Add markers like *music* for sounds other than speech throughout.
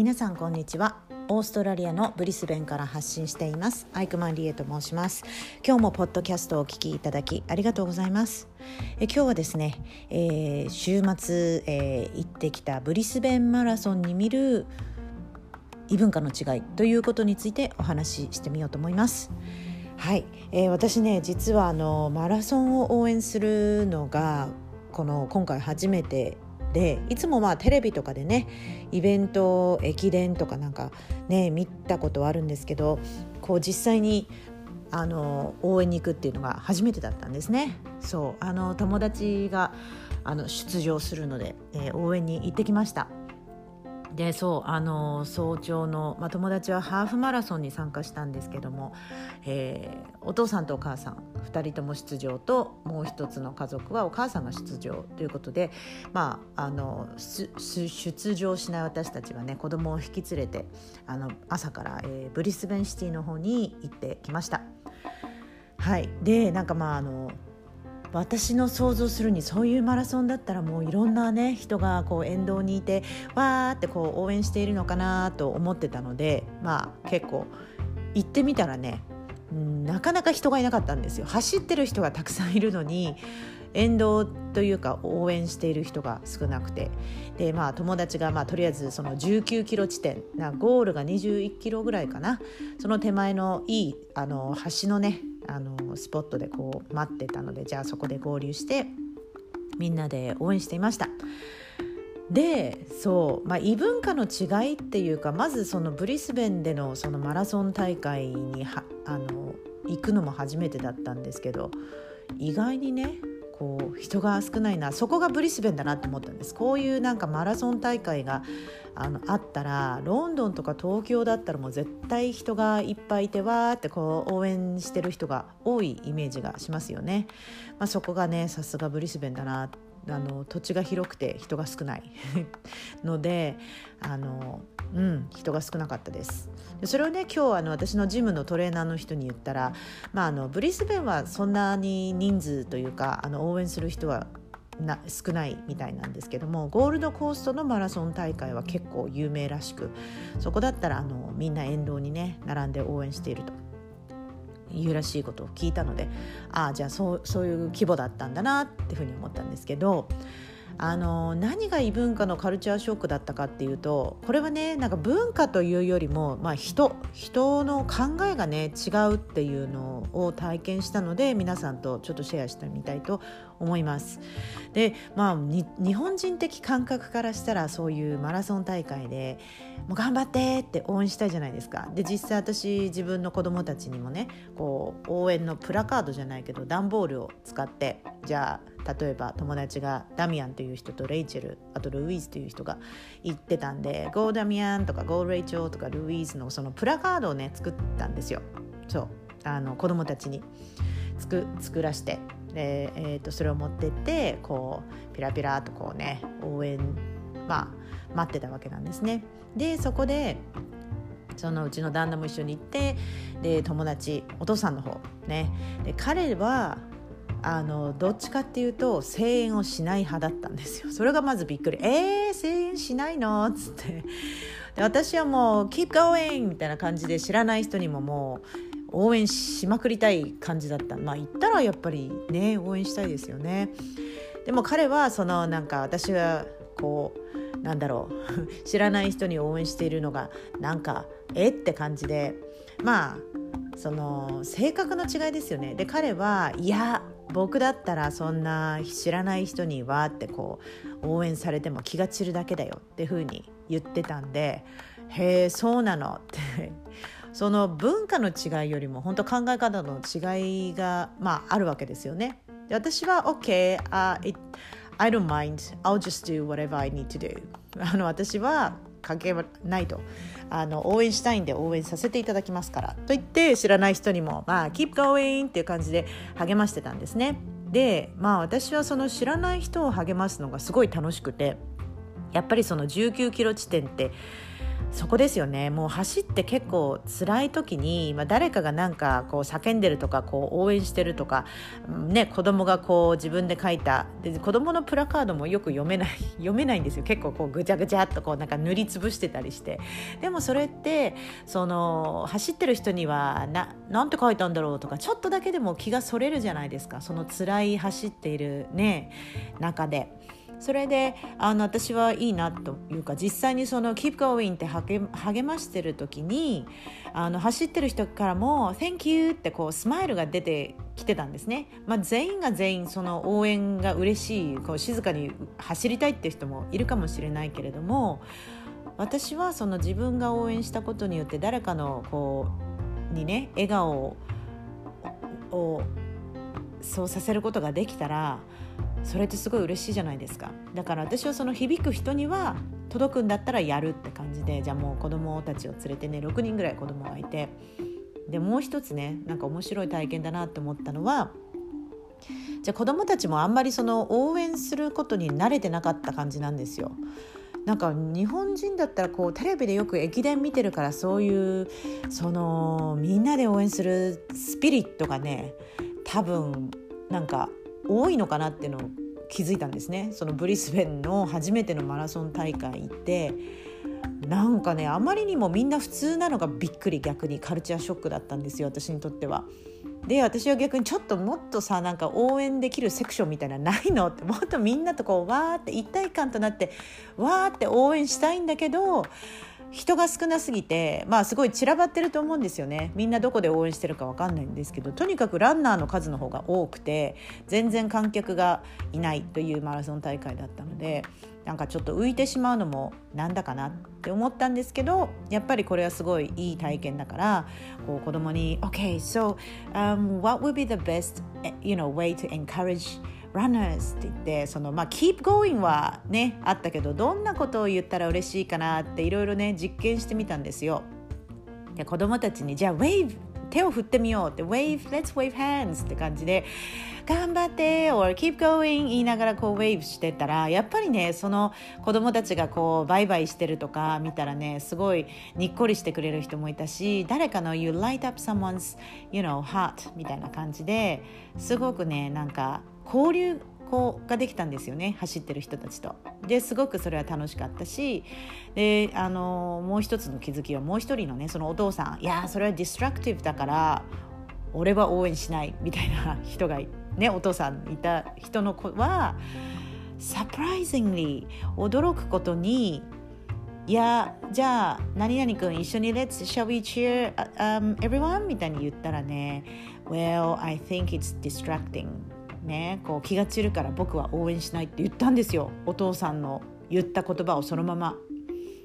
皆さんこんにちは。オーストラリアのブリスベンから発信しています。アイクマンリエと申します。今日もポッドキャストをお聞きいただきありがとうございます。え今日はですね、えー、週末、えー、行ってきたブリスベンマラソンに見る異文化の違いということについてお話ししてみようと思います。はい、えー、私ね実はあのマラソンを応援するのがこの今回初めてでいつもまあテレビとかでねイベント駅伝とかなんかね見たことはあるんですけどこう実際にあの応援に行くっていうのが初めてだったんですね。そうあの友達があの出場するので、えー、応援に行ってきました。でそうあの早朝の、まあ、友達はハーフマラソンに参加したんですけども、えー、お父さんとお母さん2人とも出場ともう一つの家族はお母さんが出場ということで、まあ、あの出場しない私たちはね子供を引き連れてあの朝から、えー、ブリスベンシティの方に行ってきました。はい、でなんかまああの私の想像するにそういうマラソンだったらもういろんなね人がこう沿道にいてわーってこう応援しているのかなと思ってたのでまあ結構行ってみたらねなかなか人がいなかったんですよ。走ってる人がたくさんいるのに沿道というか応援している人が少なくて。で、まあ、友達が、まあ、とりあえずその19キロ地点なゴールが21キロぐらいかな。その手前のいいあの橋のねあのスポットでこう待ってたのでじゃあそこで合流してみんなで応援していました。でそう、まあ、異文化の違いっていうかまずそのブリスベンでのそのマラソン大会にはあの行くのも初めてだったんですけど意外にねこう人が少ないなそこがブリスベンだなと思ったんです。こういうなんかマラソン大会があのあったらロンドンとか東京だったらもう絶対人がいっぱいいてわーってこう応援してる人が多いイメージがしますよね、まあ、そこがねさすがブリスベンだなあの土地が広くて人が少ない *laughs* のであのうん、人が少なかったですでそれをね今日あの私のジムのトレーナーの人に言ったら、まあ、あのブリスベンはそんなに人数というかあの応援する人はな少ないみたいなんですけどもゴールドコーストのマラソン大会は結構有名らしくそこだったらあのみんな沿道にね並んで応援していると。いうらしいことを聞いたのでああじゃあそうそういう規模だったんだなっていうふうに思ったんですけどあの何が異文化のカルチャーショックだったかっていうとこれはねなんか文化というよりも、まあ人、人の考えがね違うっていうのを体験したので皆さんとちょっとシェアしてみたいと思います。でまあ日本人的感覚からしたらそういうマラソン大会でもう頑張ってって応援したいじゃないですか。で実際私自分の子供たちにもねこう応援のプラカードじゃないけど段ボールを使ってじゃあ例えば友達がダミアンという人とレイチェルあとルイーズという人が言ってたんで「ゴーダミアン」とか「ゴーレイチョウ」とかルイーズのそのプラカードをね作ったんですよ。そうあの子供たちに作作らしてで、えー、とそれを持ってってこうピラピラとこうね応援まあ待ってたわけなんですね。でそこでそのうちの旦那も一緒に行ってで友達お父さんの方ねで彼はあのどっちかっていうと声援をしない派だったんですよそれがまずびっくり「えー、声援しないの?」っつってで私はもう「Keep going!」みたいな感じで知らない人にももう応援しまくりたい感じだった。まあ言ったらやっぱりね応援したいですよね。でも彼はそのなんか私がこうなんだろう *laughs* 知らない人に応援しているのがなんかえって感じでまあその性格の違いですよね。で彼はいや僕だったらそんな知らない人にわーってこう応援されても気が散るだけだよっていうふうに言ってたんでへえそうなのってその文化の違いよりも本当考え方の違いが、まあ、あるわけですよね。で私は OK、uh, it, I don't mind I'll just do whatever I need to do あの私は関係はないとあの応援したいんで応援させていただきますからと言って知らない人にも、まあ、keep going っていう感じで励ましてたんですね。でまあ私はその知らない人を励ますのがすごい楽しくてやっぱりその19キロ地点ってそこですよね。もう走って結構辛い時に、まあ、誰かがなんかこう叫んでるとかこう応援してるとか、ね、子供がこう自分で書いた。で子供のプラカードもよく読めない *laughs* 読めないんですよ。結構こうぐちゃぐちゃっとこうなんか塗りつぶしてたりして。でもそれってその走ってる人にはななんて書いたんだろうとかちょっとだけでも気がそれるじゃないですか。その辛い走っているね中で。それであの私はいいなというか実際にその「Keep going」って励ましてる時にあの走ってる人からも「Thank you」ってこうスマイルが出てきてたんですね、まあ、全員が全員その応援が嬉しいこう静かに走りたいっていう人もいるかもしれないけれども私はその自分が応援したことによって誰かのこうにね笑顔をそうさせることができたらそれってすごい嬉しいじゃないですかだから私はその響く人には届くんだったらやるって感じでじゃあもう子供たちを連れてね6人ぐらい子供がいてでもう一つねなんか面白い体験だなって思ったのはじゃあ子供たちもあんまりその応援することに慣れてなかった感じなんですよ。なんか日本人だったらこうテレビでよく駅伝見てるからそういうそのみんなで応援するスピリットがね多分なんか多いのかなっていうのを気づいたんですねそのブリスベンの初めてのマラソン大会行ってなんかねあまりにもみんな普通なのがびっくり逆にカルチャーショックだったんですよ私にとっては。で私は逆にちょっともっとさなんか応援できるセクションみたいなないの？ってもっとみんなとこうわーって一体感となってわーって応援したいんだけど人が少なすぎてまあすごい散らばってると思うんですよね。みんなどこで応援してるか分かんないんですけどとにかくランナーの数の方が多くて全然観客がいないというマラソン大会だったのでなんかちょっと浮いてしまうのもなんだかなって思ったんですけどやっぱりこれはすごいいい体験だからこう子供に「OK so、um, what would be the best you know, way to encourage runners って言ってそのまあ keep going はねあったけどどんなことを言ったら嬉しいかなっていろいろね実験してみたんですよ。で子供たちにじゃあ wave 手を振ってみようって wave let's wave hands って感じで頑張って or keep going 言いながらこう wave してたらやっぱりねその子供たちがこうバイバイしてるとか見たらねすごいにっこりしてくれる人もいたし誰かの you light up someone's you know heart みたいな感じですごくねなんか交流こうができたんですよね走ってる人たちと。ですごくそれは楽しかったしであのもう一つの気づきはもう一人のねそのお父さんいやそれはディストラクティブだから俺は応援しないみたいな人がねお父さんいた人の子はサプライズンリー驚くことにいやじゃあ何々君一緒に Let's shall we cheer、um, everyone? みたいに言ったらね Well I think it's distracting ねこう気が散るから僕は応援しないって言ったんですよお父さんの言った言葉をそのまま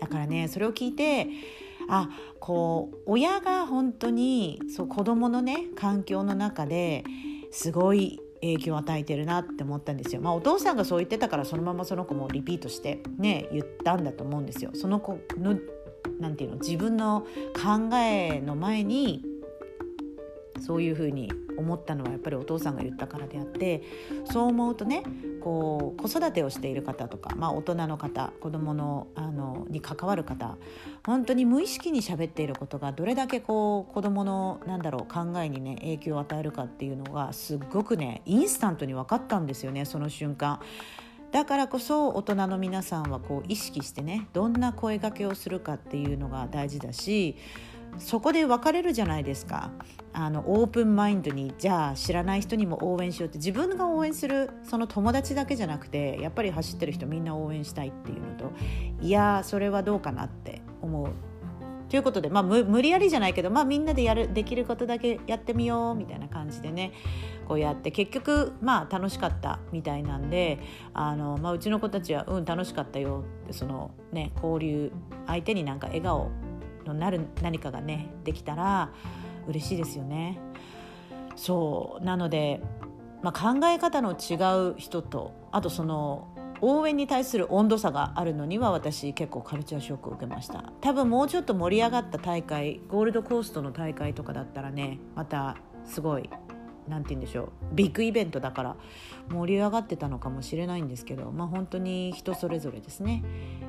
だからねそれを聞いてあこう親が本当にそう子供のね環境の中ですごい影響を与えてるなって思ったんですよ。まあ、お父さんがそう言ってたからそのままその子もリピートしてね言ったんだと思うんですよ。その子のなていうの自分の考えの前にそういうふうに思ったのはやっぱりお父さんが言ったからであってそう思うとねこう子育てをしている方とか、まあ、大人の方子供のあのに関わる方本当に無意識に喋っていることがどれだけこう子供のなんだろう考えにね影響を与えるかっていうのがすっごくねインスタントに分かったんですよねその瞬間。だからこそ大人の皆さんはこう意識してねどんな声がけをするかっていうのが大事だしそこで分かれるじゃないですかあのオープンマインドにじゃあ知らない人にも応援しようって自分が応援するその友達だけじゃなくてやっぱり走ってる人みんな応援したいっていうのといやそれはどうかなって思う。ということで、まあ、無理やりじゃないけど、まあ、みんなでやるできることだけやってみようみたいな感じでねこうやって結局まあ楽しかったみたいなんであの、まあ、うちの子たちは「うん楽しかったよ」ってそのね交流相手になんか笑顔のなる何かがねできたら嬉しいですよね。そうなので、まあ、考え方の違う人とあとその応援に対する温度差があるのには私結構カルチャーショックを受けました多分もうちょっと盛り上がった大会ゴールドコーストの大会とかだったらねまたすごい何て言うんでしょうビッグイベントだから盛り上がってたのかもしれないんですけどまあ本当に人それぞれですね。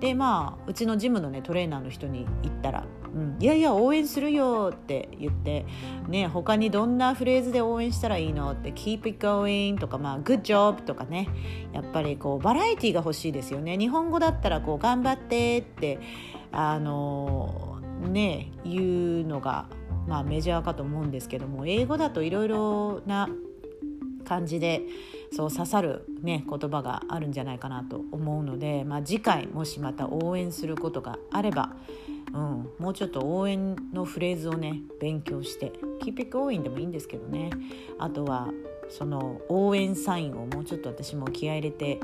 でまあうちのジムのねトレーナーの人に言ったら「うん、いやいや応援するよ」って言ってね他にどんなフレーズで応援したらいいのって「keep it going」とかまあ「good job」とかねやっぱりこうバラエティーが欲しいですよね日本語だったらこう「頑張って」ってあのね言うのがまあメジャーかと思うんですけども英語だといろいろな感じでそう刺さる、ね、言葉があるんじゃないかなと思うので、まあ、次回もしまた応援することがあれば、うん、もうちょっと応援のフレーズをね勉強して「Keep it going」でもいいんですけどねあとはその応援サインをもうちょっと私も気合い入れて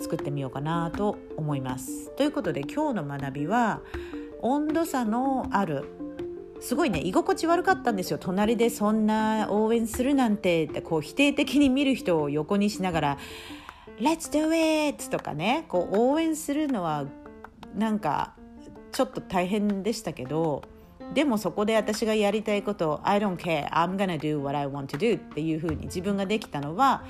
作ってみようかなと思います。ということで今日の学びは温度差のあるすごいね居心地悪かったんですよ。隣でそんな応援するなんてってこう否定的に見る人を横にしながら「Let's do it!」とかねこう応援するのはなんかちょっと大変でしたけどでもそこで私がやりたいこと「I don't care. I'm gonna do what I want to do」っていうふうに自分ができたのは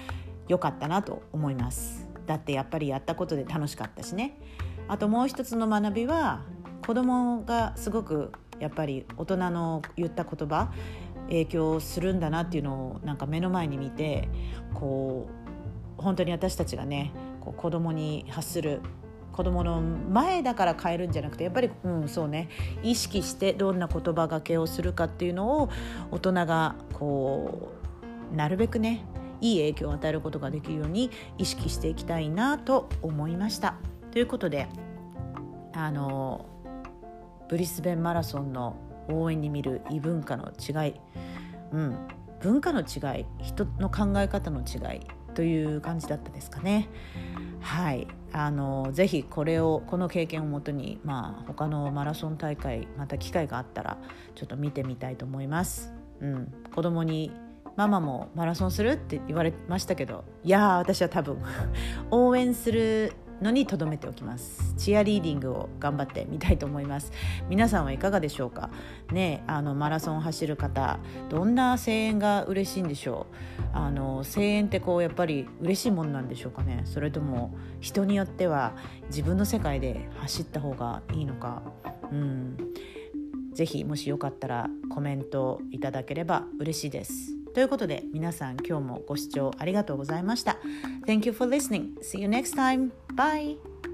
良かったなと思います。だってやっぱりやったことで楽しかったしね。あともう一つの学びは子供がすごくやっぱり大人の言った言葉影響するんだなっていうのをなんか目の前に見てこう本当に私たちがねこう子供に発する子供の前だから変えるんじゃなくてやっぱり、うん、そうね意識してどんな言葉がけをするかっていうのを大人がこうなるべくねいい影響を与えることができるように意識していきたいなと思いました。ということであのブリスベンマラソンの応援に見る異文化の違い、うん、文化の違い。人の考え方の違い。という感じだったですかね。はい。あのぜひこれをこの経験をもとに、まあ、他のマラソン大会また機会があったらちょっと見てみたいと思います。うん、子供にママもマラソンする？って言われましたけどいや私は多分 *laughs* 応援するのに留めておきます。チアリーディングを頑張ってみたいと思います。皆さんはいかがでしょうか？ねあのマラソンを走る方どんな声援が嬉しいんでしょう？あの声援ってこうやっぱり嬉しいものなんでしょうかね？それとも人によっては自分の世界で走った方がいいのか？うん。ぜひもしよかったらコメントいただければ嬉しいです。ということで皆さん今日もご視聴ありがとうございました。Thank you for listening. See you next time. Bye.